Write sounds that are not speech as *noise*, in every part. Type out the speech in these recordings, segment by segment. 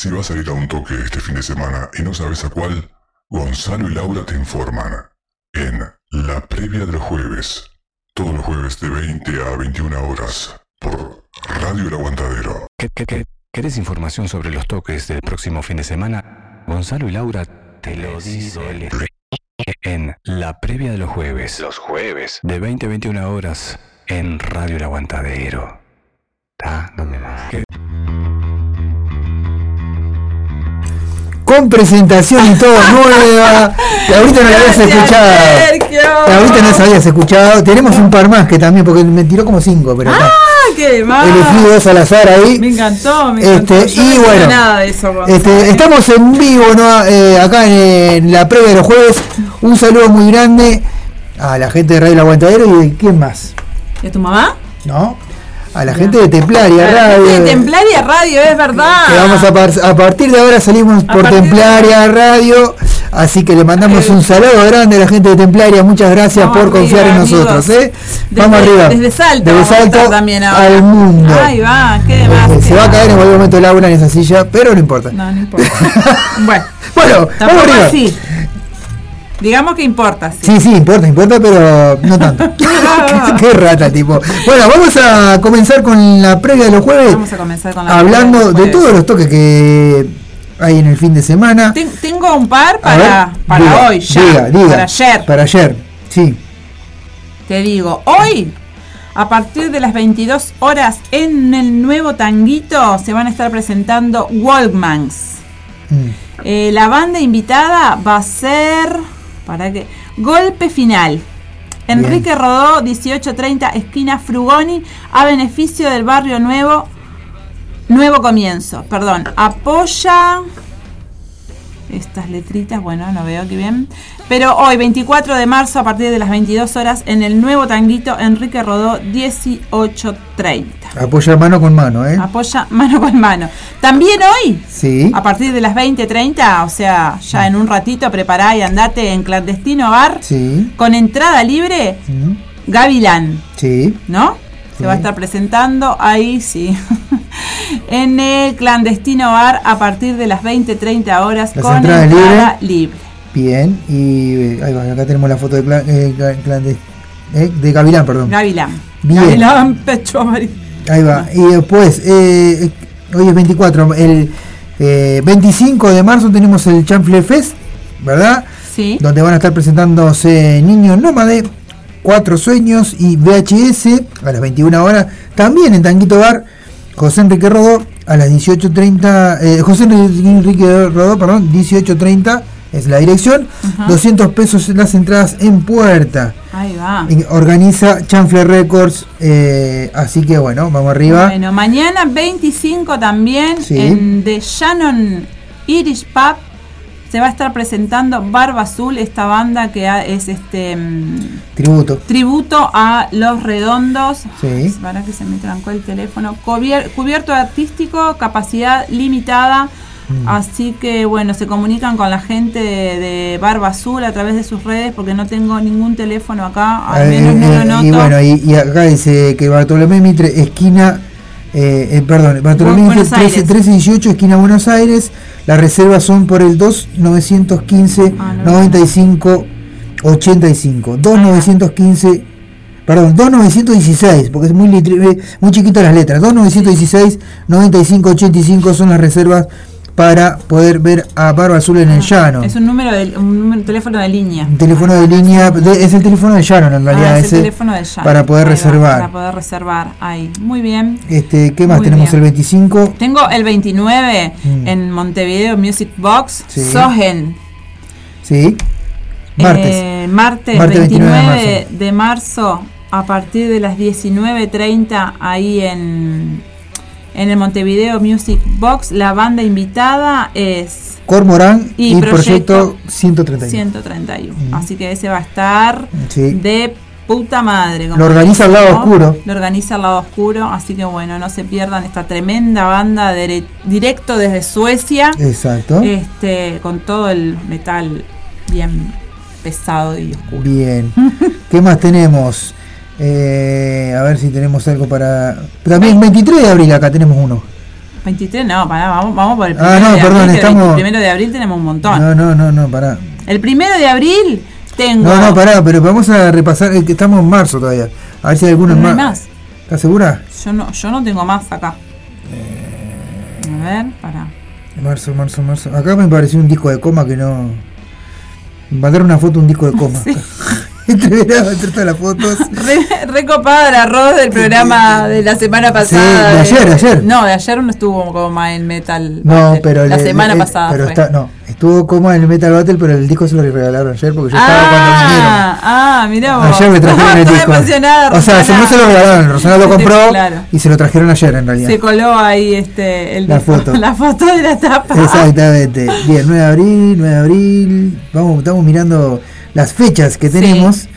Si vas a ir a un toque este fin de semana y no sabes a cuál, Gonzalo y Laura te informan en La Previa del Jueves, todos los jueves de 20 a 21 horas, por Radio El Aguantadero. ¿Qué, qué, qué? ¿Querés información sobre los toques del próximo fin de semana? Gonzalo y Laura te lo dicen en La Previa de los Jueves. Los jueves. De 20 a 21 horas en Radio El Aguantadero. ¿Está? ¿Dónde más? ¿Qué? Con presentación y todo *laughs* nueva. Que ahorita no la habías escuchado. Que ahorita no la habías escuchado. Tenemos un par más que también, porque me tiró como cinco, pero. ¡Ah, qué más! Elegí dos al azar ahí. Me encantó, me encantó. Este, no y bueno, nada de eso, Gonzalo. este, estamos en vivo ¿no? Eh, acá en, en la previa de los jueves. Un saludo muy grande a la gente de Radio El Aguantadero y quién más, ¿Y a tu mamá? ¿no? A la gente de Templaria A Radio. de Templaria Radio, es verdad. que vamos a, par- a partir de ahora salimos por de Templaria Radio, así que le mandamos Eh, un saludo grande a la gente de Templaria, muchas gracias por confiar en nosotros. ¿eh? Desde- vamos arriba. Desde Salto. Desde vamos a Salto estar también ahora. al mundo. Ahí va, qué. Eh, qué Se va a caer en cualquier momento Laura en esa silla, pero no importa. No, no importa. *laughs* bueno, Bueno, vamos tampoco arriba. así. Digamos que importa, sí. Sí, sí, importa, importa, pero no tanto. *laughs* Qué rata, tipo. Bueno, vamos a comenzar con la previa de los jueves. Vamos a comenzar con la Hablando previa de los jueves. todos los toques que hay en el fin de semana. Ten- tengo un par para, ver, para diga, hoy, ya. diga, diga. Para ayer. Para ayer, sí. Te digo, hoy, a partir de las 22 horas, en el nuevo tanguito se van a estar presentando Walkmans. Mm. Eh, la banda invitada va a ser. ¿Para qué? Golpe final. Enrique Rodó, 1830, esquina Frugoni, a beneficio del barrio nuevo. Nuevo comienzo, perdón. Apoya. Estas letritas, bueno, no veo aquí bien. Pero hoy, 24 de marzo, a partir de las 22 horas, en el nuevo tanguito Enrique Rodó, 1830. Apoya mano con mano, ¿eh? Apoya mano con mano. También hoy, Sí. a partir de las 20.30, o sea, ya en un ratito prepará y andate en clandestino bar Sí. con entrada libre, Mm. Gavilán, Sí. ¿no? Se Sí. va a estar presentando ahí, sí. *laughs* en el clandestino bar a partir de las 20.30 horas Las con entrada libre. Bien. Y eh, ahí va, acá tenemos la foto de, eh, cla- clande- eh, de Gavilán, perdón. Gavilán. Bien. Gavilán, pecho amarillo. Ahí va. Y después, eh, eh, hoy es 24. El eh, 25 de marzo tenemos el Chanfle Fest, ¿verdad? Sí. Donde van a estar presentándose Niños Nómade, Cuatro Sueños y VHS a las 21 horas. También en Tanguito Bar, José Enrique Rodó a las 18.30. eh, José Enrique Rodó, perdón, 18.30 es la dirección. Ajá. 200 pesos las entradas en puerta. Ahí va. Organiza Chanfle Records. eh, así que bueno, vamos arriba. Bueno, mañana 25 también Sí. en The Shannon Irish Pub se va a estar presentando Barba Azul, esta banda que es este mm, Tributo. tributo a Los Redondos. Sí. Para que se me trancó el teléfono. Cubier- cubierto artístico, capacidad limitada. Mm. Así que bueno, se comunican con la gente de, de Barba Azul a través de sus redes porque no tengo ningún teléfono acá, al Eh, menos no eh, lo noto. y bueno, y, y acá dice que Bartolomé Mitre, esquina, eh, eh, perdón, Bartolomé Mitre Buenos Aires. 13, 1318, esquina Buenos Aires. Las reservas son por el 2915 Ah, no. 95 85. 2915 Perdón, 2916, porque es muy, litri- eh, muy chiquito las letras. 2916 95 85 son las reservas para poder ver a Barba Azul en el llano. Es un número de un número- teléfono de línea. Un teléfono de línea, de- es el teléfono de Sharon en realidad Ah, es ese, el teléfono de Jan. para poder va, reservar. Para poder reservar ahí. Muy bien. Este, ¿qué más Muy tenemos bien. el 25? Tengo el 29 Mm. en Montevideo Music Box, Sí. Sogen. Sí. Martes. Eh, martes, Martes 29 29 de de marzo. a partir de las 19.30 ahí en, en el Montevideo Music Box. La banda invitada es Cormorán y, Y proyecto, Proyecto 131. 131. Mm. Así que ese va a estar Sí. de puta madre. como Lo organiza el lado oscuro. Lo organiza el lado oscuro. Así que bueno, no se pierdan esta tremenda banda de- directo desde Suecia. Exacto. Este, con todo el metal bien pesado y oscuro. Bien. *laughs* ¿Qué más tenemos? Eh, a ver si tenemos algo para. También 23 de abril acá tenemos uno. 23, no, pará, vamos, vamos por el Ah, primero no, de perdón, abril. el primero de abril tenemos un montón. No, no, no, no, pará. El primero de abril tengo. No, no, pará, pero vamos a repasar, eh, que estamos en marzo todavía. A ver si hay alguno No más. más. ¿Estás segura? Yo no, yo no tengo más acá. A ver, pará. Marzo, marzo, marzo. Acá me pareció un disco de coma que no. Mandar una foto un disco de coma. *laughs* *laughs* *laughs* entre, entre todas las fotos. *laughs* Re, recopada el arroz del programa de la semana pasada. de ayer, ayer. No, de ayer no estuvo como en Metal. No, Battle. pero La le- semana le- pasada. Pero fue. está, no, estuvo coma en el Metal Battle, pero el disco se lo regalaron ayer porque yo estaba cuando vinieron. ah, ah, mirá vos. Ayer me *laughs* trajeron el disco. emocionada, o sea, se- no se lo regalaron, Rosana lo compró Claro. y se lo trajeron ayer en realidad. Se coló ahí este, el La disco- foto. la foto de la tapa. Exactamente. Bien, 9 de abril, 9 de abril. Vamos, estamos mirando las fechas que Sí. tenemos.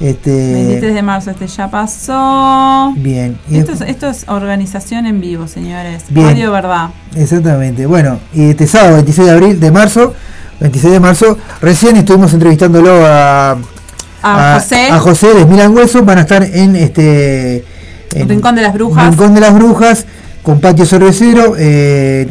23 Este, de marzo, este ya pasó. bien. Esto es, esto es organización en vivo, señores. Bien. Radio Verdad. Exactamente. Bueno, y este sábado 26 de abril, de marzo, 26 de marzo, recién estuvimos entrevistándolo a, A, José, a José de Milan Hueso. Van a estar en este. en Rincón de las Brujas. Rincón de las Brujas, con patio cervecero, eh,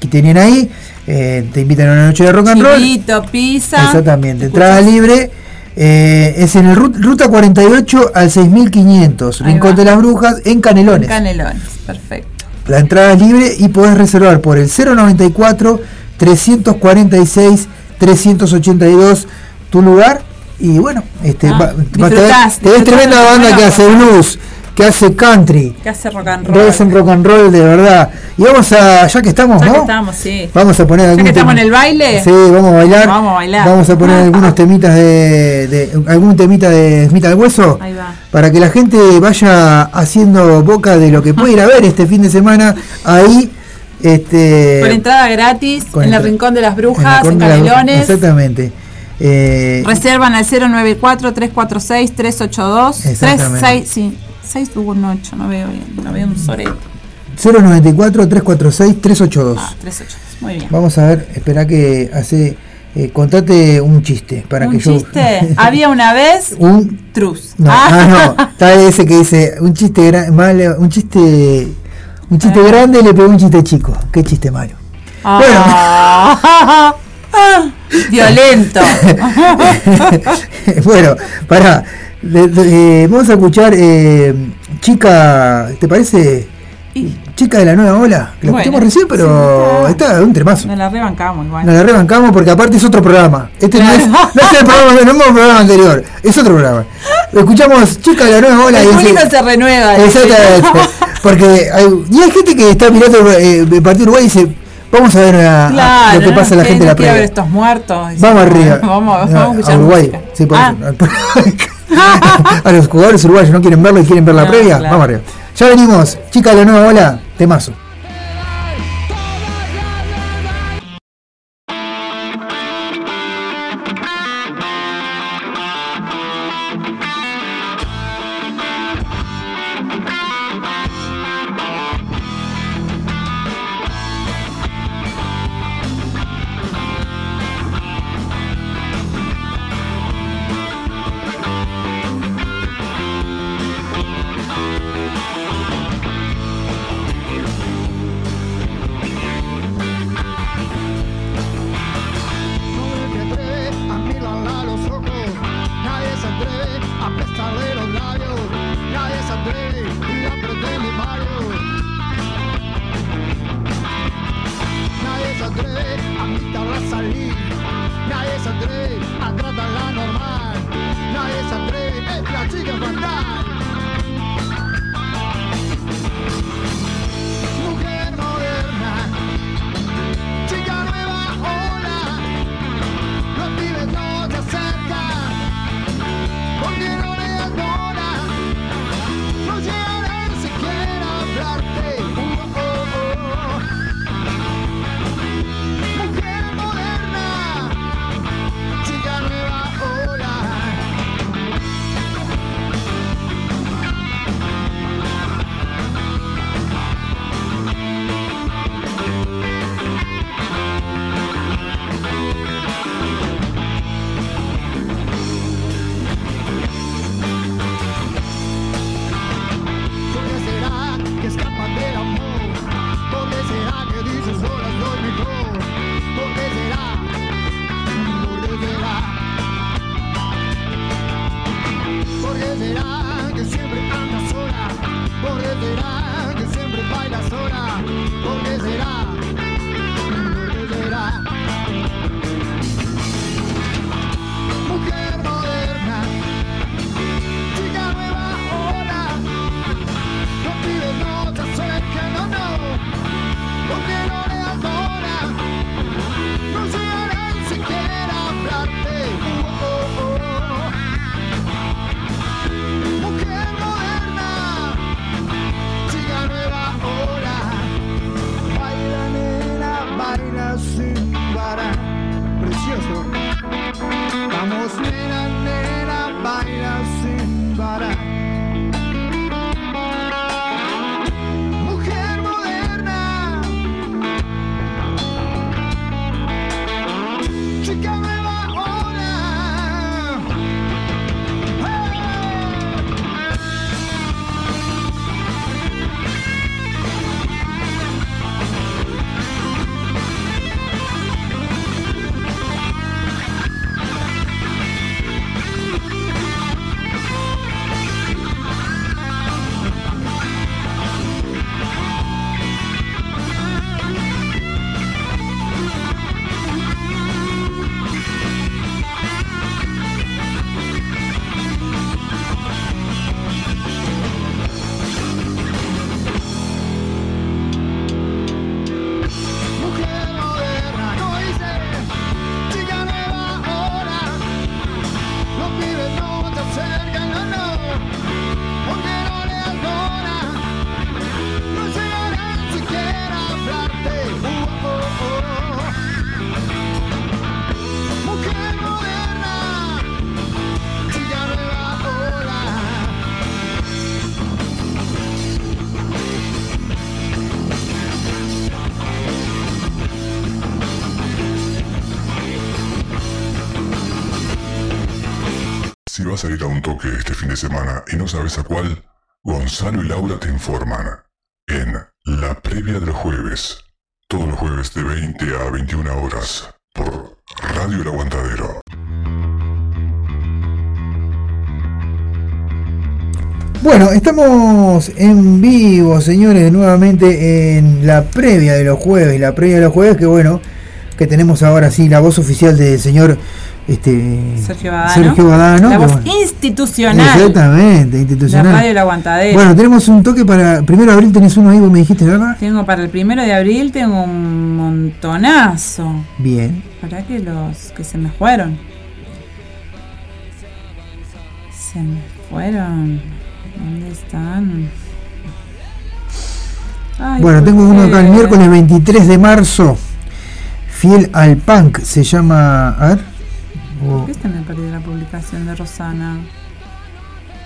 que tienen ahí. eh, te invitan a una noche de rock and roll. Chivito, pizza. Exactamente, ¿Escuchas? entrada libre. eh, es en el rut- ruta 48 al 6500, Ahí Rincón va. de las Brujas, en Canelones. Canelones, perfecto. La entrada es libre y podés reservar por el 094 346 382 tu lugar. Y bueno, este, Ah, va- va- te ves- te ves disfrutás tremenda banda que hace blues, que hace country, ¿Qué hace rock and que roll? hace rock and roll de verdad. Y vamos a, ya que estamos, Ya ¿no? que estamos, sí. Vamos a poner Ya algún que estamos en el baile. Sí, vamos a bailar. Vamos a bailar. Vamos a poner algunos temitas de, de- algún temita de Smith al Hueso Ahí va. para que la gente vaya haciendo boca de lo que puede ir a ver este fin de semana ahí este Con entrada gratis con en el Rincón de las en Brujas, en, la- Canelones. Exactamente. Eh, Reservan al 094-346-382. Exactamente. 36, sí. 618, no veo bien. No veo un sorete. 094 346 382. Ah, 382. Muy bien. Vamos a ver, espera que hace eh, contate un chiste para ¿Un que yo chiste? Había una vez *laughs* un Trus. No, ah, no, está ese que dice un chiste gra- malo, un chiste un chiste grande le pegó un chiste chico. Qué chiste malo. Ah. *laughs* Violento. *laughs* bueno, para vamos a escuchar eh, chica, ¿te parece? Y Chica de la nueva ola, que la Bueno, escuchamos recién, pero sí, está un tremazo. nos la rebancamos igual. Nos la rebancamos porque aparte es otro programa. Este no, es, no es el programa, no es el programa anterior, es otro programa. Escuchamos Chica de la nueva ola el y público se renueva. Exactamente. *laughs* Porque hay, y hay gente que está mirando eh, el partido Uruguay y dice, vamos a ver a- a Claro, lo que no, pasa en la gente de la previa. estos muertos. Vamos arriba. *laughs* Vamos, No, vamos a escuchar Uruguay. música. Sí, por Ah, eso. *laughs* a los jugadores uruguayos no quieren verlo y quieren ver la No, previa. claro. Vamos arriba. Ya venimos. Chica de la nueva ola, temazo. Vas a ir a un toque este fin de semana y no sabes a cuál, Gonzalo y Laura te informan en la previa del jueves, todos los jueves de 20 a 21 horas por Radio El Aguantadero. Bueno, estamos en vivo, señores, nuevamente en la previa de los jueves. La previa de los jueves, que bueno, que tenemos ahora sí la voz oficial del señor este, Sergio Badano. Sergio Badano, La que voz bueno, institucional. Exactamente, La institucional. radio El Aguantadero. Bueno, tenemos un toque para. Primero de abril tenés uno ahí, vos me dijiste, ¿verdad? Tengo para el primero de abril, tengo un montonazo. Bien. ¿Para que los que se me fueron? Se me fueron. ¿Dónde están? Ay, Bueno, ¿por tengo uno acá el miércoles 23 de marzo. Fiel al punk, se llama. A ver. ¿Por qué este me perdí la publicación de Rosana?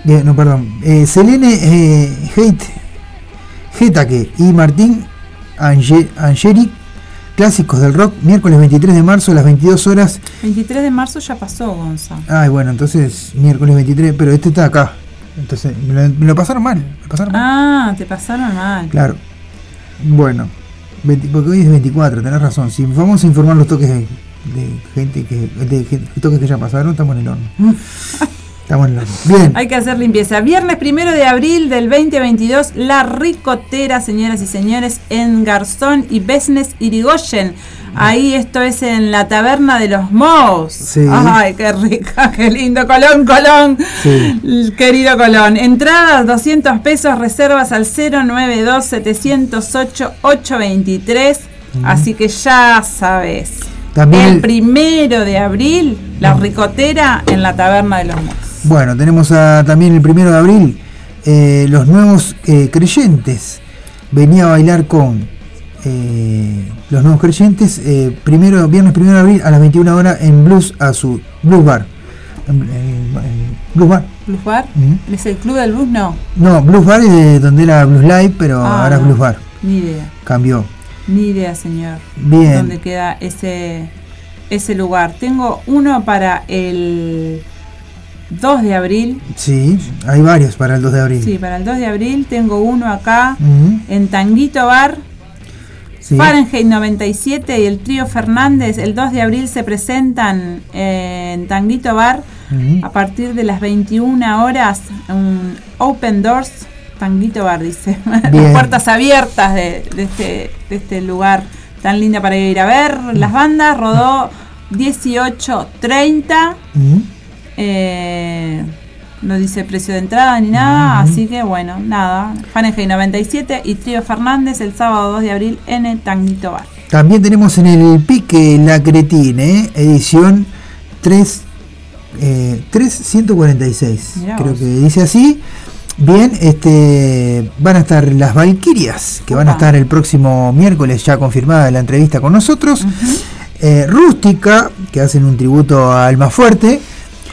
eh, no, perdón. Eh, Selene eh, Hate, Getaque y Martín Ange- Angelic, clásicos del rock, miércoles 23 de marzo a las 22 horas. 23 de marzo ya pasó, Gonza. Ay, bueno, entonces miércoles 23, pero este está acá. Entonces, me lo, me lo pasaron mal. Me pasaron mal. Ah, te pasaron mal. Claro. Bueno, 20 porque hoy es 24, tenés razón. Si vamos a informar los toques de, de gente que. de gen- toques que ya pasaron, estamos en el horno. estamos en el horno. Bien. Hay que hacer limpieza. Viernes primero de abril del 2022, La Ricotera, señoras y señores, en Garzón y Besnes Irigoyen. Ahí esto es en la taberna de los Mos. Sí. Ay, qué rica, qué lindo. Colón, Colón. Sí. Querido Colón. Entradas 200 pesos, reservas al 092 708 823. Así que ya sabes. También el el- primero de abril, La Ricotera en la taberna de los Mos. Bueno, tenemos a- también el primero de abril eh, los nuevos eh, creyentes. Venía a bailar con eh, los nuevos creyentes. primero, viernes primero de abril a las 21 horas en Blues Azul. Blues Bar. Blues Bar. ¿Blues Bar? ¿Es el club del blues? No, No, Blues Bar es de donde era Blues Live, pero Ah, ahora es. Blues Bar. ni idea. Cambió. Ni idea, señor. Bien. ¿Dónde queda ese, ese lugar? Tengo uno para el 2 de abril. Sí, hay varios para el 2 de abril. Sí, para el 2 de abril tengo uno acá en Tanguito Bar. sí. Fahrenheit 97 y el trío Fernández el 2 de abril se presentan en Tanguito Bar a partir de las 21 horas. Un Open Doors Tanguito Bar, dice. *laughs* Las puertas abiertas de, de este, de este lugar tan lindo para ir a ver. Las bandas rodó 18.30. Ujú. Eh, no dice precio de entrada ni nada, así que bueno, nada. Fahrenheit 97 y Trío Fernández el sábado 2 de abril en el Tanguito Bar. También tenemos en el pique La Cretine, edición 3, eh, 3146. Mirá Creo vos. que dice así. Bien, este van a estar las Valquirias, que van a estar el próximo miércoles, ya confirmada la entrevista con nosotros. Eh, Rústica, que hacen un tributo a Alma Fuerte.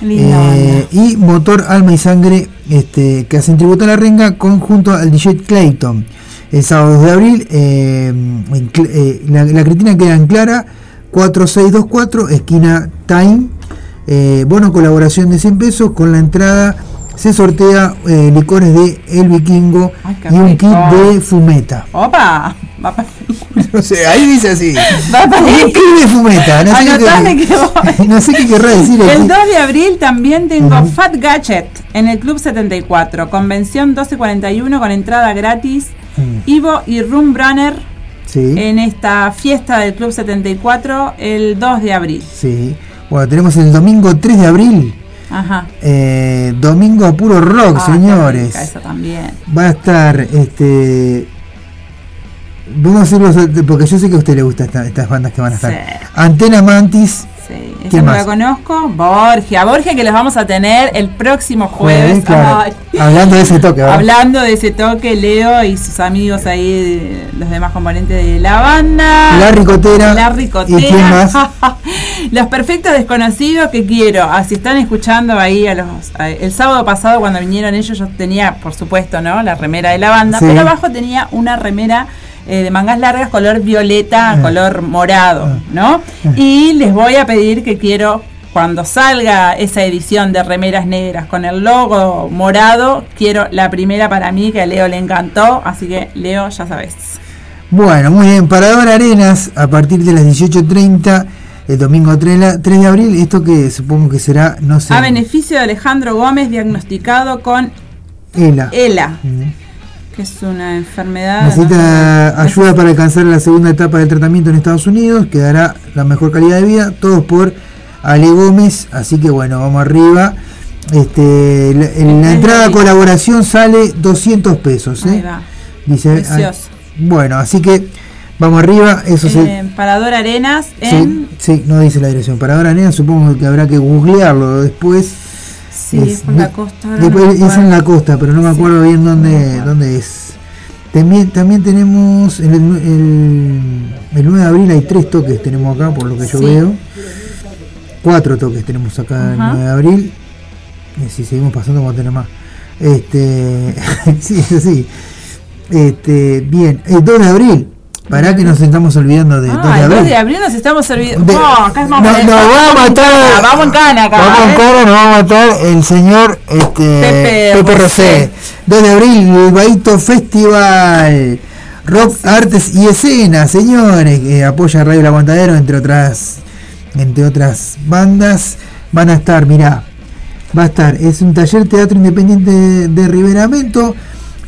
Eh, y Motor Alma y Sangre, este, que hacen tributo a la renga, conjunto al DJ Clayton. El sábado 2 de abril, eh, eh, la, la Cretina queda en Clara, 4624, esquina Time. Bono colaboración de 100 pesos, con la entrada se sortea eh, licores de El Vikingo Ay, y un kit de fumeta. ¡Opa! Va pa- *laughs* No sé, ahí dice así. *laughs* Va para Un kit de fumeta. No sé, qué, que voy. *laughs* no sé qué querrá decir el El kit. 2 de abril también tengo. Fat Gadget en el Club 74, convención 1241 con entrada gratis. Mm. Ivo y Room Brunner Sí. en esta fiesta del Club 74 el 2 de abril. Sí. Bueno, tenemos el domingo 3 de abril. Ajá. eh, domingo puro rock, Ah, señores. rica esa también. Va a estar, este. Vamos a hacerlo porque yo sé que a usted le gustan esta- estas bandas que van a estar. Sí. Antena Mantis, Sí, esa ¿Quién no la conozco. Borgia, Borgia que los vamos a tener el próximo jueves. claro. Hablando de ese toque, ¿verdad? Hablando de ese toque, Leo y sus amigos ahí, los demás componentes de la banda. La Ricotera. La Ricotera. ¿Y quién más? *laughs* los perfectos desconocidos que quiero. Ah, si están escuchando ahí a los. a- el sábado pasado, cuando vinieron ellos, yo tenía, por supuesto, ¿no? La remera de la banda. Sí. Pero abajo tenía una remera. Eh, de mangas largas, color violeta, Ah. color morado, Ah. ¿no? Y les voy a pedir que quiero cuando salga esa edición de remeras negras con el logo morado, quiero la primera para mí, que a Leo le encantó. Así que, Leo, ya sabes. Bueno, muy bien. Parador Arenas, a partir de las 18.30, el domingo 3, de abril. Esto que supongo que será, no sé. A beneficio de Alejandro Gómez, diagnosticado con ELA. ELA. Que es una enfermedad. Necesita ayuda para alcanzar la segunda etapa del tratamiento en Estados Unidos, que dará la mejor calidad de vida. Todos por Ale Gómez. Así que bueno, vamos arriba. Este, en la entrada a colaboración sale 200 pesos. ¿eh? Dice, bueno, así que vamos arriba. Eso eh, Parador Arenas en. Sí, no dice la dirección. Parador Arenas, supongo que habrá que googlearlo después. Sí, es, en la costa. es en la costa, pero no me acuerdo bien dónde, dónde es. También, también tenemos el, el, 9 de abril hay tres toques tenemos acá por lo que yo veo. Cuatro toques tenemos acá el 9 de abril. Y si seguimos pasando vamos a tener más. Este *laughs* sí sí. Este, bien, el 2 de abril. Para que nos estamos olvidando de 2 de abril. 2 de abril nos estamos olvidando. no, acá no, nos va a matar. Vamos en cana acá. Vamos en ¿eh? cana, nos va a matar el señor este, Pepe, Rosé. 2 de abril, el Baito Festival. Rock, Artes y Escenas, señores, que apoya Radio El Aguantadero, entre otras, entre otras bandas. Van a estar, mirá, va a estar, es un taller teatro independiente de, de Riberamento,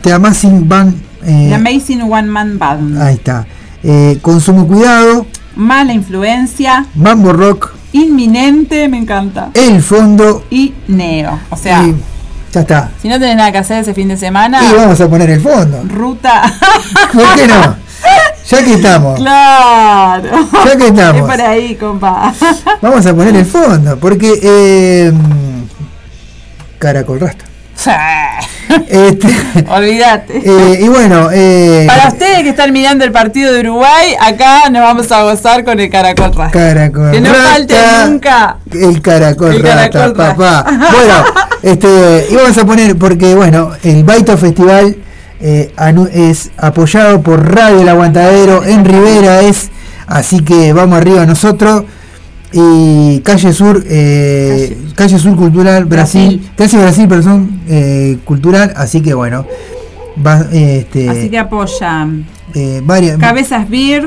The Amazing Band. Eh, The Amazing One Man Band. Ahí está. Eh, consumo cuidado. Mala influencia. Mambo Rock. Inminente, me encanta. El fondo. Y Neo. O sea. ya está. Si no tenés nada que hacer ese fin de semana. Y vamos a poner el fondo. Ruta. *laughs* ¿Por qué no? Ya que estamos. Claro. Ya que estamos. Es por ahí, compa. Vamos a poner el fondo. Porque. Eh, Caracol Rasta. Este, *laughs* Olvídate. Eh, y bueno, eh, para ustedes que están mirando el partido de Uruguay, acá nos vamos a gozar con el caracol Caracol Que no falte nunca. El caracol, papá. bueno, *laughs* este, y vamos a poner, porque bueno, el Baito Festival eh, es apoyado por Radio El Aguantadero en Rivera, es así que vamos arriba nosotros y Calle Sur, eh, Calle. Sur Cultural Brasil, Calle Brasil, perdón, eh, cultural, así que bueno, va, este, así que apoyan eh, varias Cabezas Beer,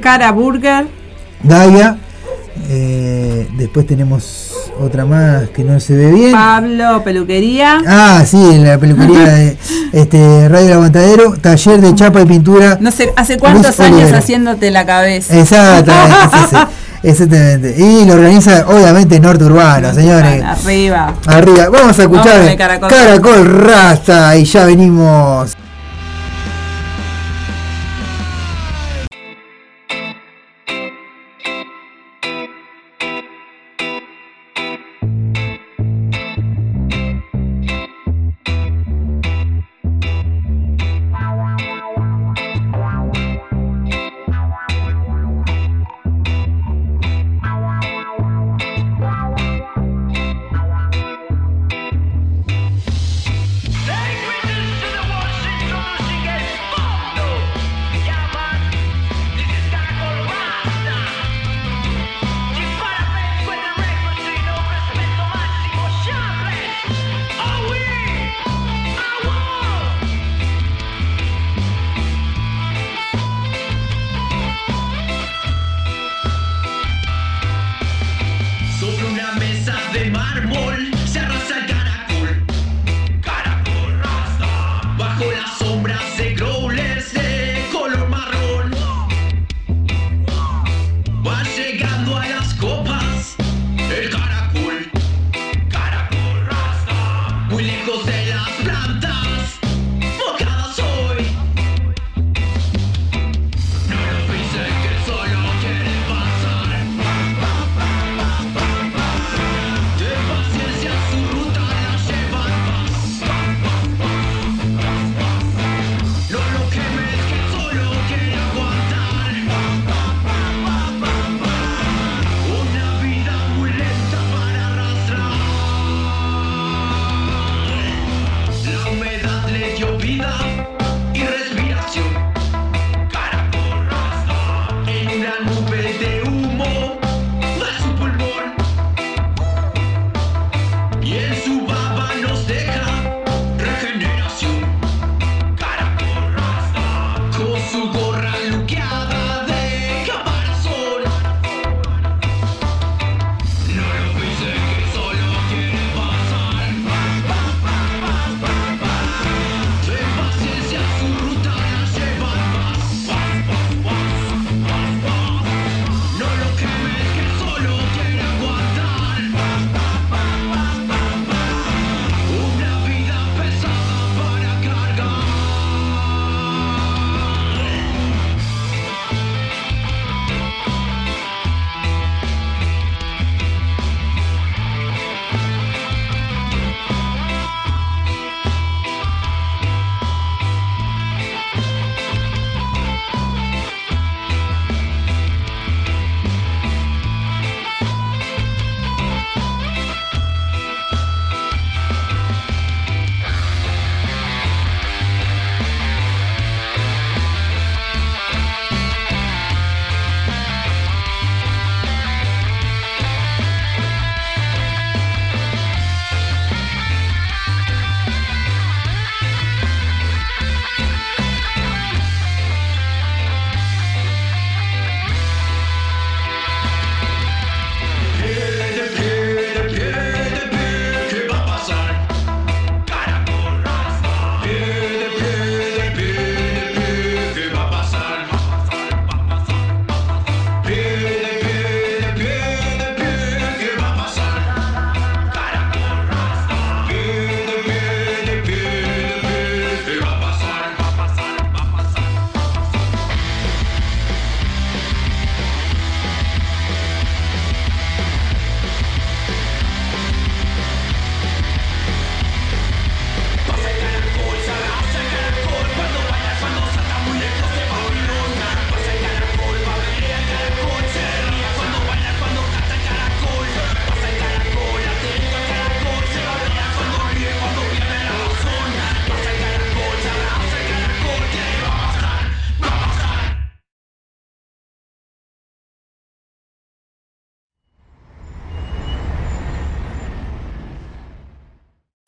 Cara Burger, Gaia, eh, después tenemos otra más que no se ve bien. Pablo Peluquería. Ah, sí, la peluquería de *laughs* este Radio El Aguantadero, taller de chapa y pintura. No sé, hace cuántos años haciéndote la cabeza. Exactamente. *laughs* Exactamente. Y lo organiza, obviamente, Norte Urbano, señores. Arriba. Arriba. Vamos a escuchar Caracol. Caracol Rasta y ya venimos.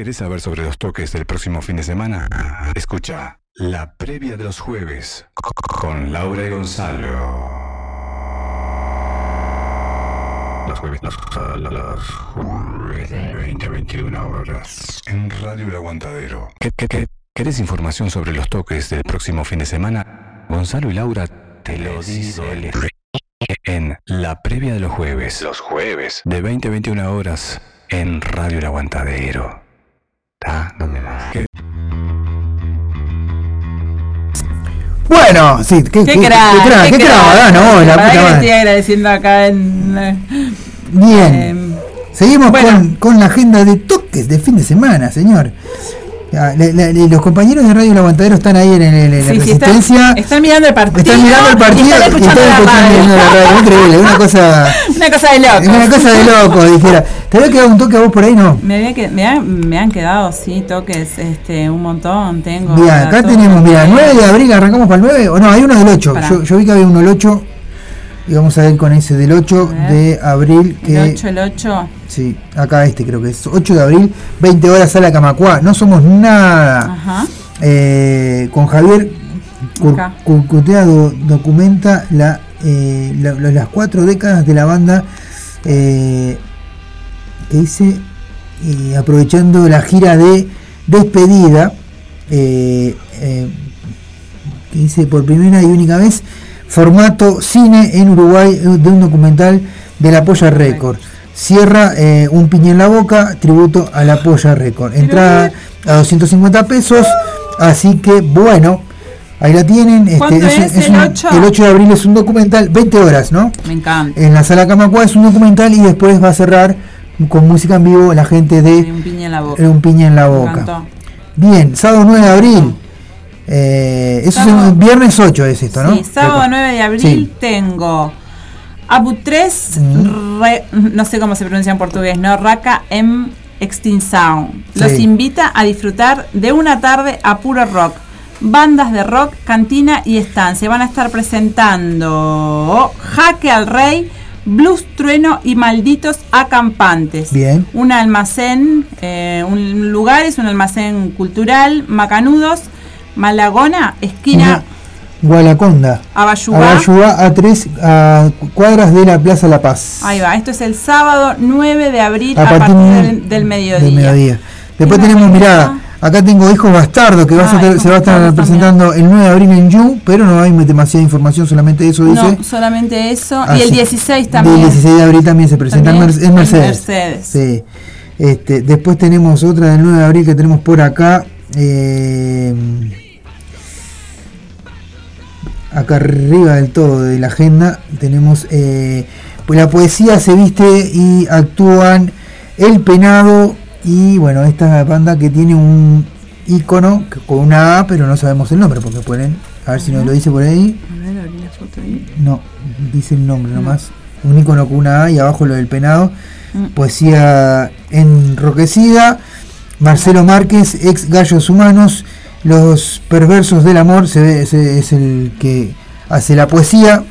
¿Querés saber sobre los toques del próximo fin de semana? Escucha la previa de los jueves con Laura y Gonzalo. Los jueves, los, los jueves de 20 a 21 horas en Radio El Aguantadero. ¿Qué, qué, qué? ¿Querés información sobre los toques del próximo fin de semana? Gonzalo y Laura te lo dicen en la previa de los jueves. Los jueves. De 20 a 21 horas en Radio El Aguantadero. ¿Está? Bueno, sí, qué, Qué qué, crack, qué crack, qué crack, no, la puta madre. estoy agradeciendo acá en. Bien, eh, seguimos bueno. con, con la agenda de toques de fin de semana, señor. Ah, la- la- la- los compañeros de Radio El Aguantadero están ahí en, el- en la sí, sí, están, Resistencia. están mirando el partido. están mirando el partido y están escuchando la escuchando la radio. radio. Increíble, una cosa, *laughs* Una cosa de loco. una cosa de loco, dijera. ¿Te había quedado un toque a vos por ahí? No. Me, había que- me, han, me han quedado, sí, toques, este, un montón. Tengo. Mira, acá tenemos, mira, 9 de abril arrancamos para el 9, o no, hay uno del 8. Pará. Yo, yo vi que había uno del 8 y vamos a ver con ese del 8 A ver. de abril El que 8, el 8. sí, acá este creo que es 8 de abril, 20 horas sala Camacuá. No somos nada. Ajá. Eh, con Javier. Curcutea do- documenta la, eh, la- la- las cuatro décadas de la banda eh, que dice eh, aprovechando la gira de despedida eh, eh, que dice por primera y única vez formato cine en Uruguay eh, de un documental de la Polla Record cierra eh, un piña en la boca tributo a la Polla Record entrada a 250 pesos así que bueno ahí la tienen este, ¿Cuándo es? ¿El un- 8? el 8 de abril es un documental 20 horas ¿no? Me encanta. en la sala Camacua es un documental y después va a cerrar con música en vivo la gente de un piña en la boca. Un Piña en la Boca. Bien, sábado 9 de abril. Eh, eso es Sábado- el viernes 8 es esto, ¿no? Sí, sábado 9 de abril Sí. tengo Abu 3, Mm. no sé cómo se pronuncia en portugués, ¿no? Raka M Extinção. Los Sí. invita a disfrutar de una tarde a puro rock. Bandas de rock, cantina y estancia. Van a estar presentando Jaque al Rey, Blues Trueno y Malditos Acampantes. Bien. Un almacén, eh, un lugar es un almacén cultural, Macanudos, Malagona, esquina Gualaconda. Abayuá. Abayuá a 3 a cuadras de la Plaza La Paz. Ahí va, esto es el sábado 9 de abril A a, partir partir de- del, del mediodía. Del mediodía. Después tenemos, mirá, cosa- acá tengo Hijos Bastardos que a Ah, estar- se va a estar presentando el 9 de abril en You, pero no hay demasiada información, solamente eso dice. No, solamente eso. Ah, y el sí. 16 Y también. El 16 de abril también se presenta en Mercedes. Mercedes. Sí. Este, después tenemos otra del 9 de abril que tenemos por acá. eh, acá arriba del todo de la agenda tenemos eh, pues la poesía se viste y actúan El Penado y bueno, esta banda que tiene un icono con una A, pero no sabemos el nombre porque ponen, a ver si nos lo dice por ahí. A ver, abrí la foto ahí. No, dice el nombre nomás. Un icono con una A y abajo lo del penado. Mm. Poesía enroquecida. Marcelo Márquez, ex Gallos Humanos. Los perversos del amor se ve, ese es el que hace la poesía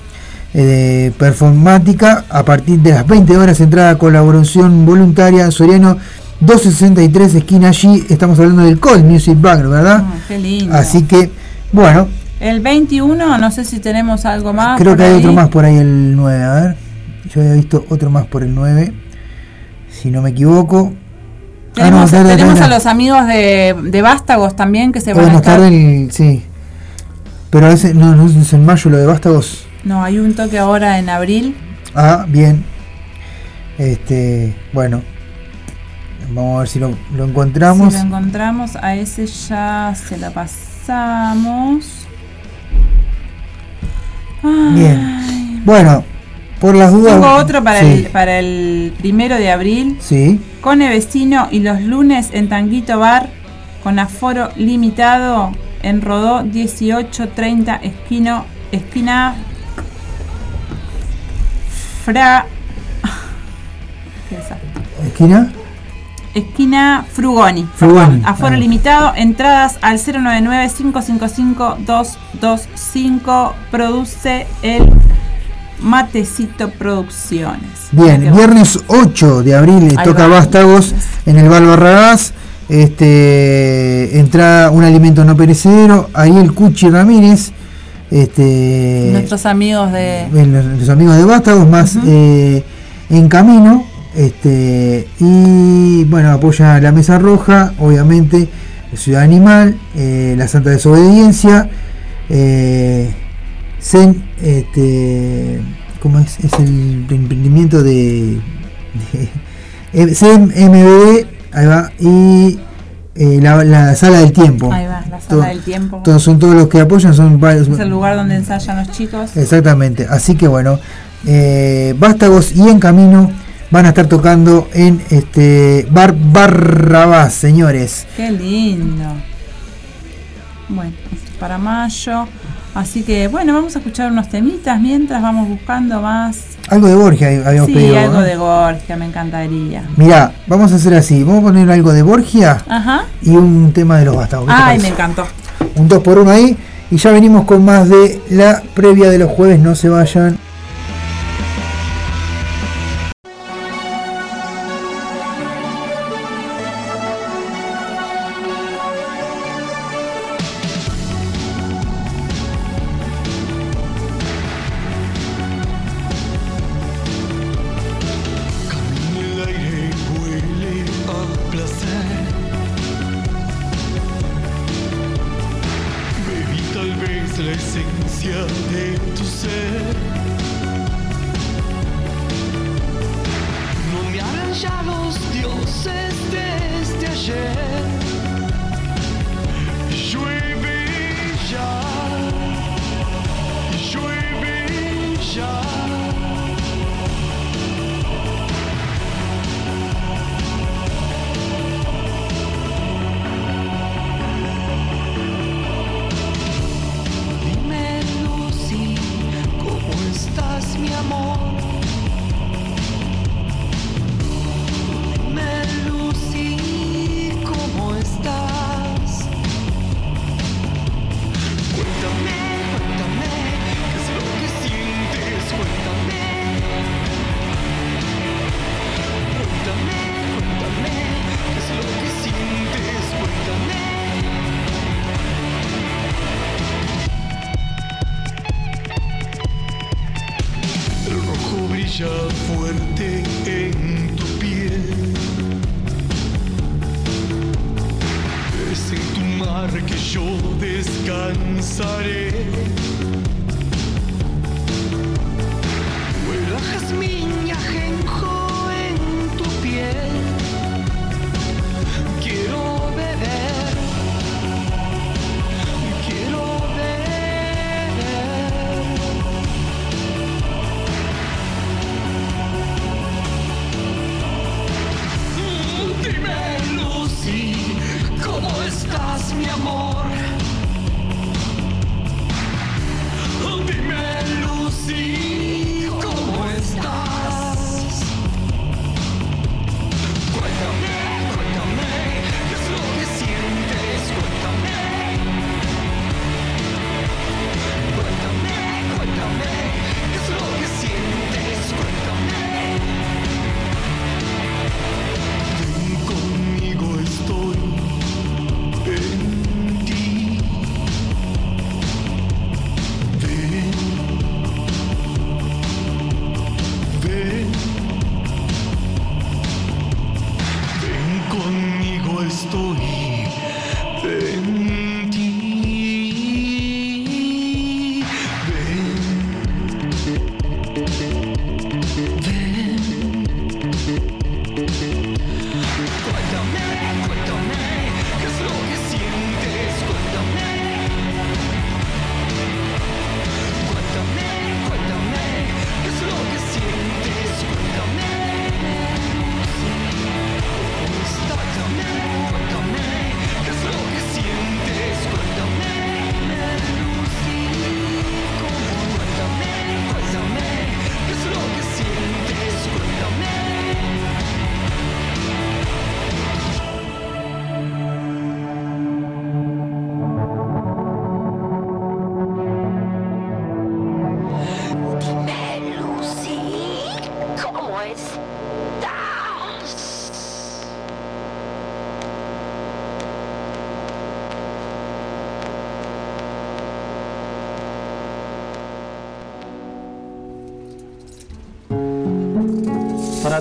eh, performática. A partir de las 20 horas, entrada colaboración voluntaria. Soriano 263, esquina allí. Estamos hablando del Cold Music Bar, ¿verdad? Ah, qué lindo. Así que, bueno, El 21, no sé si tenemos algo más. Creo que hay ahí. otro más por ahí el 9, a ver. Yo había visto otro más por el 9, si no me equivoco. Ah, Tenemos, tarde, tenemos tarde. a los amigos de, de Vástagos también que se van a Podemos estar. tarde el, sí. Pero ese no, no es en mayo lo de Vástagos. No, hay un toque ahora en abril. Ah, bien. Este, bueno. Vamos a ver si lo, lo encontramos. Si lo encontramos, a ese ya se la pasamos. Ay, Bien. Bueno, por las dudas. Tengo otro para, sí, el, para el primero de abril. Sí, Cone Vecino y los lunes en Tanguito Bar con aforo limitado en Rodó 1830 esquino, esquina Fra *laughs* ¿Qué es eso? esquina. Esquina Frugoni. Frugoni. Aforo ah. limitado. Entradas al 099-555-225. Produce el Matecito Producciones. Bien, viernes 8 de abril le Ahí toca. Vástagos en el Val Barragás. Este, entra un alimento no perecedero, Ariel Cuchi Ramírez, este, Nuestros amigos de. los amigos de Vástagos, más eh, en camino. Este, y bueno, apoya la Mesa Roja, obviamente, Ciudad Animal, eh, la Santa Desobediencia, eh, Zen, este, ¿cómo es? Es el emprendimiento de, de Zen MBD, ahí va, y eh, la, la sala del tiempo. Ahí va, la sala Todo- del tiempo. Todos son todos los que apoyan, son varios. Es el lugar donde ensayan los chicos. Exactamente, así que bueno, eh, Vástagos y En Camino van a estar tocando en este Bar Barrabás, señores. Qué lindo. Bueno, para mayo. Así que bueno, vamos a escuchar unos temitas mientras vamos buscando más. Algo de Borgia habíamos Sí, pedido. algo ¿no? de Gorgia, me encantaría. Mirá, vamos a hacer así, vamos a poner algo de Borgia Ajá. y un tema de los Vástagos. ¿qué te Ay, me encantó. Un 2 por 1 ahí y ya venimos con más de la previa de los jueves, no se vayan. Amor?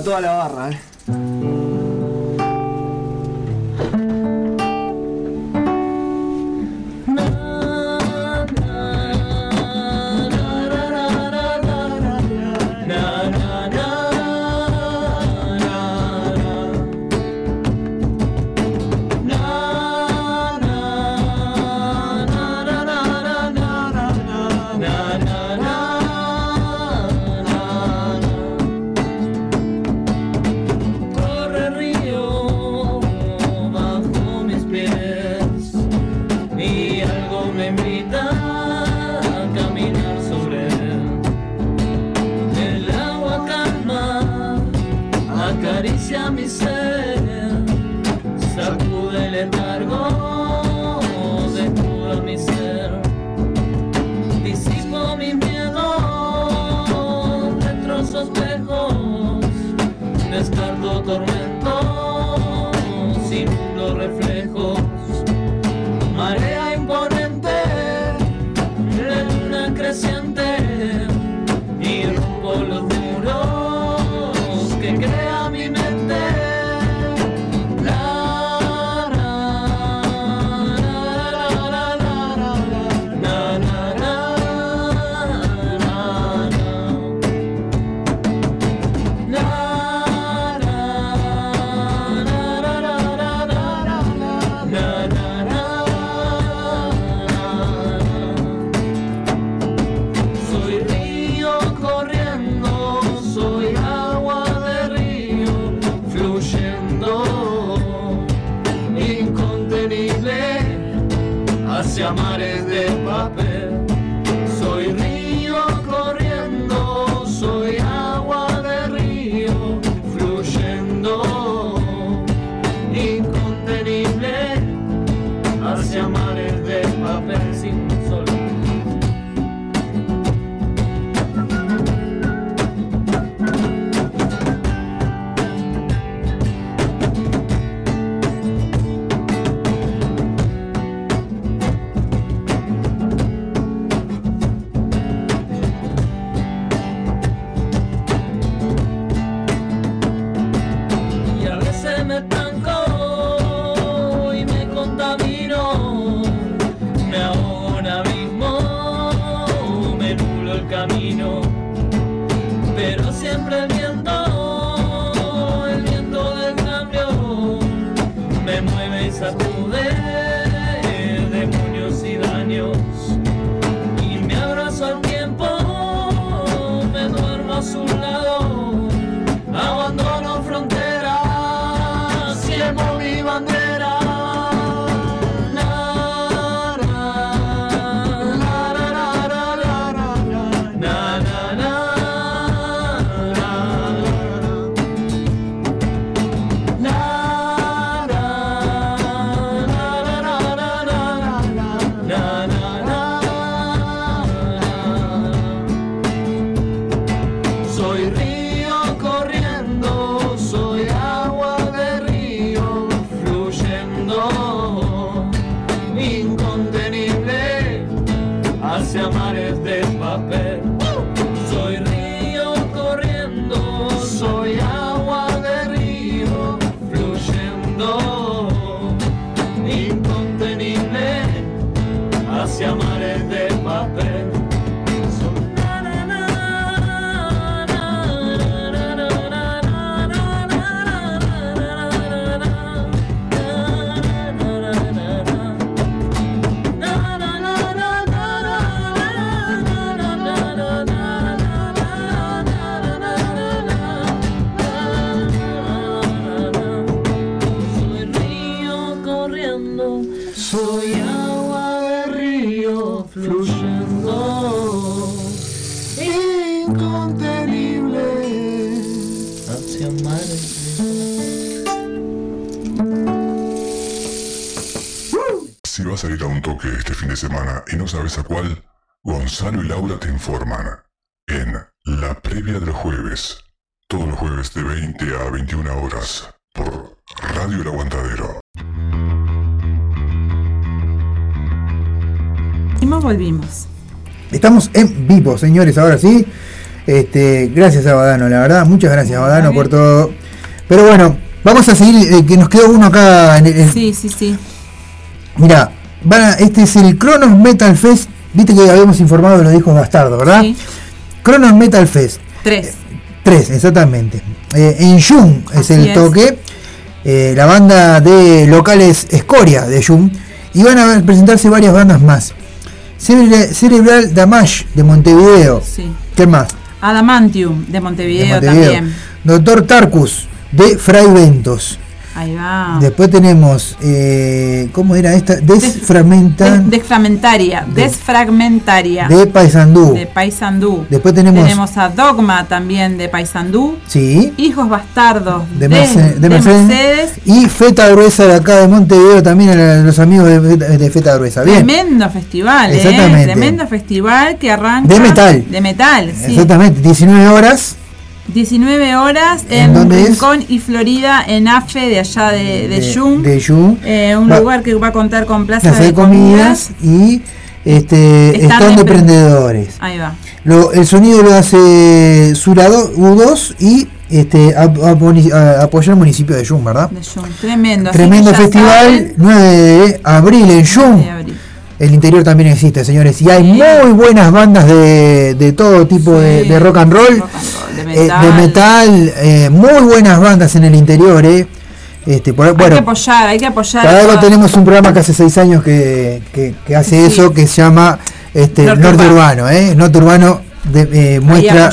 多聊啊 se. fluyendo incontenible hacia Si vas a ir a un toque este fin de semana y no sabes a cuál, Gonzalo y Laura te informan en La Previa del Jueves, todos los jueves de 20 a 21 horas por Radio El Aguantadero. volvimos. Estamos en vivo, señores, ahora sí. Este, gracias a Badano, la verdad, muchas gracias a Badano por todo. Pero bueno, vamos a seguir, eh, que nos quedó uno acá. En el, sí, sí, sí. Mira, este es el Cronos Metal Fest. Viste que habíamos informado de los discos bastardos, ¿verdad? Sí. Cronos Metal Fest. Tres. Eh, tres, exactamente. Eh, en Jun es el toque. Eh, la banda de locales Escoria de Jun. Y van a presentarse varias bandas más. Cerebral, Cerebral Damage de Montevideo. Sí. ¿Qué más? Adamantium, de De Montevideo, Montevideo. también. Doctor Tarkus de Fray Ventos. Ahí va. Después tenemos, eh, ¿cómo era esta? Desfragmentan Des- Desfragmentaria. De- Desfragmentaria. de Paysandú. de Paysandú. Después tenemos, Tenemos a Dogma también de Paysandú. sí, Hijos bastardos de, de, Merce- de de Mercedes. Mercedes. Y Feta Gruesa de acá de Montevideo, también a los amigos de, Feta- de Feta Gruesa. Bien. Tremendo festival, ¿eh? Exactamente. Tremendo festival que arranca. De metal. De metal, sí. Exactamente, 19 horas. 19 horas ¿En? Rincón y Florida, en AFE, de allá de, de, Jung. de Jung. Eh, un Va- lugar que va a contar con plaza, Plaza de comidas y este stand de de pre- emprendedores. Ahí va. Lo- el sonido lo hace Surado U2 y este aponi- a- apoya al municipio de Jung, ¿verdad? De Jung. Tremendo. Tremendo festival, saben, 9 de abril en Jung. El interior también existe, señores. Y hay muy buenas bandas de, de todo tipo de, Sí, de rock and roll. rock and roll, de eh, metal. de metal, eh, muy buenas bandas en el interior. Eh. Este, por- hay bueno, que apoyar, hay que apoyar. para algo tenemos un programa que hace seis años que, que- que hace Sí. eso, que se llama este, Norte Norte, Urbano. Urbano. ¿eh? Norte Urbano de- eh, muestra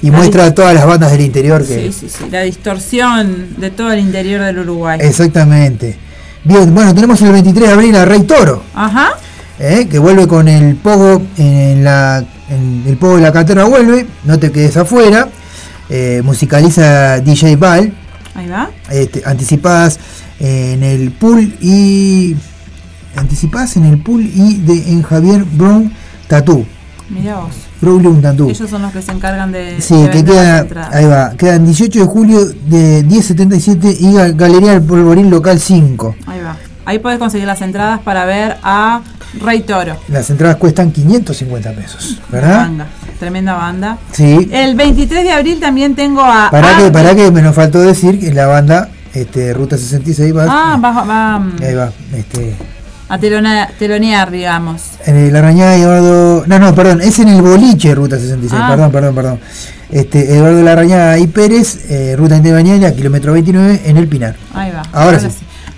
y muestra a todas las bandas del interior. que Sí, sí, sí. La distorsión de todo el interior del Uruguay. Exactamente. Bien, bueno, tenemos el 23 de abril a Rey Toro. Ajá. ¿Eh? que vuelve con el pogo en la en el pogo de la cantera vuelve no te quedes afuera eh, musicaliza DJ Val Ahí va. este, anticipadas en el pool y anticipadas en el pool y de en Javier Brown Tattoo Mirá vos. Brown Tattoo Ellos son los que se encargan de. Sí, de que queda, ahí va, quedan 18 de julio de 1077 y Ga- Galería del Polvorín Local 5. Ahí va. Ahí podés conseguir las entradas para ver a Rey Toro. Las entradas cuestan 550 pesos, ¿verdad? Banda. Tremenda banda. Sí. El 23 de abril también tengo a. Para que, para que me nos faltó decir que la banda este, Ruta 66 va, Ah, va, va, mm, ahí va, este, a telona- telonear, digamos. en el Arañada Eduardo, no, no, perdón, es en el boliche Ruta 66, Ah. perdón, perdón, perdón. Este, Eduardo Larrañaga y Pérez, eh, Ruta Indebañalia, kilómetro 29, en el Pinar. Ahí va. Ahora sí.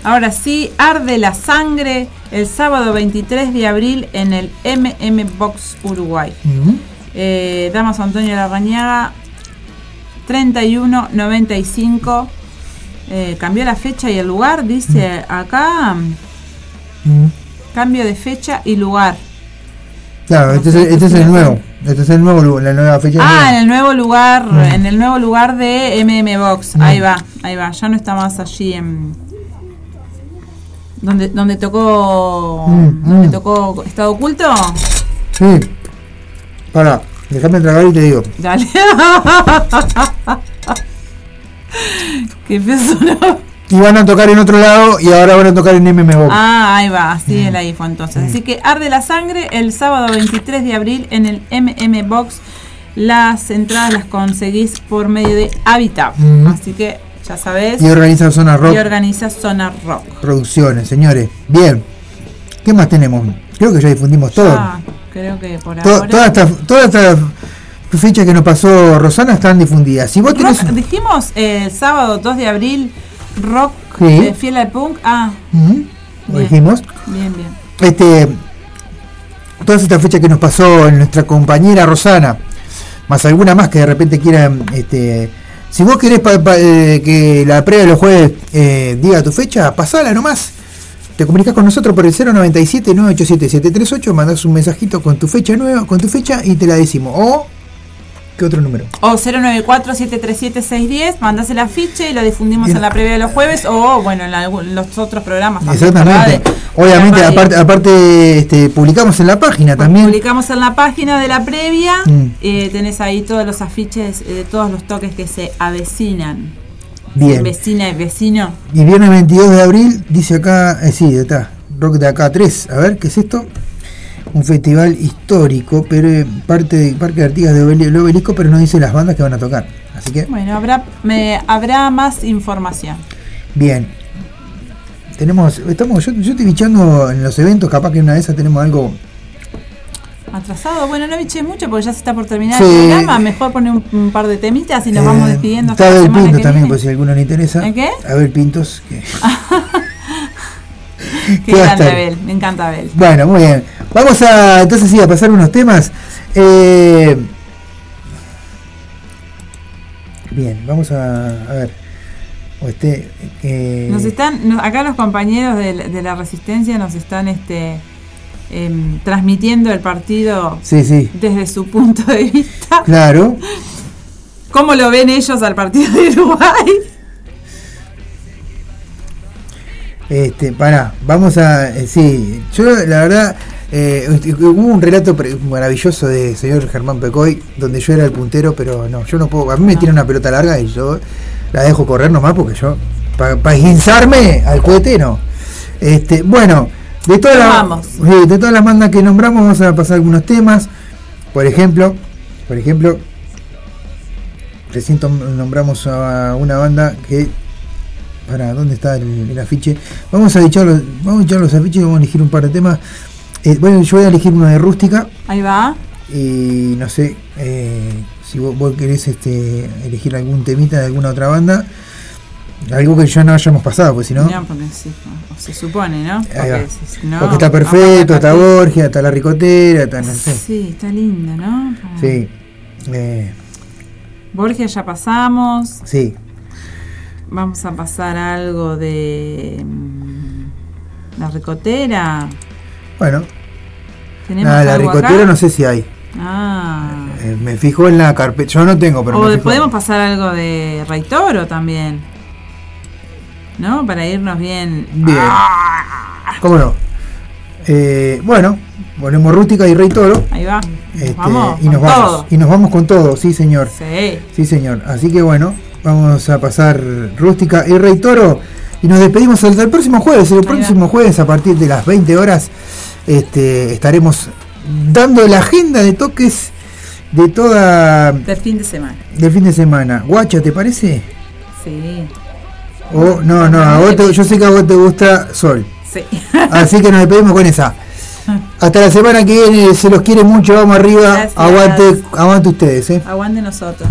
Ahora sí, arde la sangre el sábado 23 de abril en el MM Box Uruguay. Eh, Damas Antonio Larrañaga, 3195. Eh, cambió la fecha y el lugar, dice acá. Cambio de fecha y lugar. Claro, este es, el- este es el nuevo, este es el nuevo, la nueva fecha. Ah, en el nuevo lugar, en el nuevo lugar de MM Box. Ahí va, ahí va. Ya no está más allí en donde donde tocó Mm, donde mm. tocó Estado Oculto. Sí. Para, déjame tragar y te digo. Dale. *laughs* Qué peso, ¿no? Y van a tocar en otro lado y ahora van a tocar en MMO. Ah, ahí va, así Mm. es la info entonces. Así que arde la sangre el sábado 23 de abril en el MM Box. Las entradas las conseguís por medio de Habitat. Mm. Así que ya sabés. Y organiza Zona Rock Y organiza Zona Rock. Producciones, señores. Bien. ¿Qué más tenemos? Creo que ya difundimos todo. Ya, creo que por To- ahora. Todas estas estas fechas que nos pasó Rosana están difundidas. Si vos tenés. Dijimos eh, el sábado 2 de abril, rock Sí. de fiel al punk. Ah, lo Bien. dijimos. bien, bien. Este, todas estas fechas que nos pasó nuestra compañera Rosana, más alguna más que de repente quieran, este, si vos querés eh, que la previa de los jueves eh, diga tu fecha, pasala nomás. Te comunicas con nosotros por el 097 987 738, mandás un mensajito con tu fecha nueva, con tu fecha y te la decimos. O ¿qué otro número? O 094-737-610, mandás el afiche y lo difundimos Bien. en la previa de los jueves o, bueno, en, la- en los otros programas Obviamente, aparte, aparte este, publicamos en la página también. Publicamos en la página de la previa, Mm. eh, tenés ahí todos los afiches eh, de todos los toques que se avecinan. Bien. Vecina y vecino. Y viernes 22 de abril, dice acá, eh, sí, está, rock de acá 3, a ver, ¿qué es esto? Un festival histórico, pero eh, parte de Parque de Artigas de Obel- el Obelisco, pero no dice las bandas que van a tocar. Así que, Bueno, habrá, me, habrá más información. bien. Tenemos, estamos, yo, yo estoy bichando en los eventos, capaz que en una de esas tenemos algo. Atrasado, bueno, no biché mucho porque ya se está por terminar Sí. el programa. Mejor poner un, un par de temitas y nos eh, vamos despidiendo. Está Abel Pintos que también, por si a alguno le interesa. ¿El qué? Abel Pintos. que- *laughs* *laughs* Qué que va a grande estar. Abel, me encanta Abel. Bueno, muy bien. Vamos a entonces sí a pasar unos temas. Eh, bien, vamos a, a ver. Este, eh, Nos están, acá los compañeros de, la- de la resistencia nos están este em, transmitiendo el partido Sí, sí, desde su punto de vista. claro. ¿Cómo lo ven ellos al partido de Uruguay? Este, para, vamos a. eh, sí, yo la verdad. Eh, hubo un relato maravilloso de señor Germán Pecoy, donde yo era el puntero, pero no, yo no puedo. A mí me tiran una pelota larga y yo la dejo correr nomás porque yo. Para guinzarme al cohete, no. Este, bueno, de todas, las, Vamos. sí, de todas las bandas que nombramos, vamos a pasar algunos temas. Por ejemplo, por ejemplo, recién nombramos a una banda que para dónde está el, el afiche vamos a echar los, vamos a echar los afiches y vamos a elegir un par de temas Eh, bueno yo voy a elegir uno de rústica Ahí va. y no sé eh, si vos, vos querés este, elegir algún temita de alguna otra banda algo que ya no hayamos pasado pues si no No, porque sí, o se supone, ¿no? Porque, si- no, porque está perfecto está. Borgia está la ricotera está no sé Sí, está lindo, ¿no? Sí eh, Borgia ya pasamos. sí Vamos a pasar algo de mm, la ricotera. Bueno ¿Tenemos nada, la algo ricotera acá? no sé si hay Ah. Eh, me fijo en la carpeta yo no tengo pero o me de- fijo. podemos pasar algo de Rey Toro también. ¿No? Para irnos bien. Bien. ¿Cómo no? Eh, bueno, ponemos Rústica y Rey Toro. Ahí va. Este, vamos. y nos vamos. todo. Y nos vamos con todo, sí señor. Sí. Sí señor. Así que bueno, vamos a pasar Rústica y Rey Toro. Y nos despedimos hasta el próximo jueves. El próximo jueves a partir de las 20 horas este, estaremos dando la agenda de toques de toda Del fin de semana. del fin de semana. Guacha, ¿te parece? Sí. O no, no, a vos te- yo sé que a vos te gusta Sol. Sí. *laughs* Así que nos despedimos con esa. Hasta la semana que viene, se los quiere mucho, vamos arriba. Gracias. Aguante, aguante ustedes, eh. Aguante nosotros.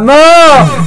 mort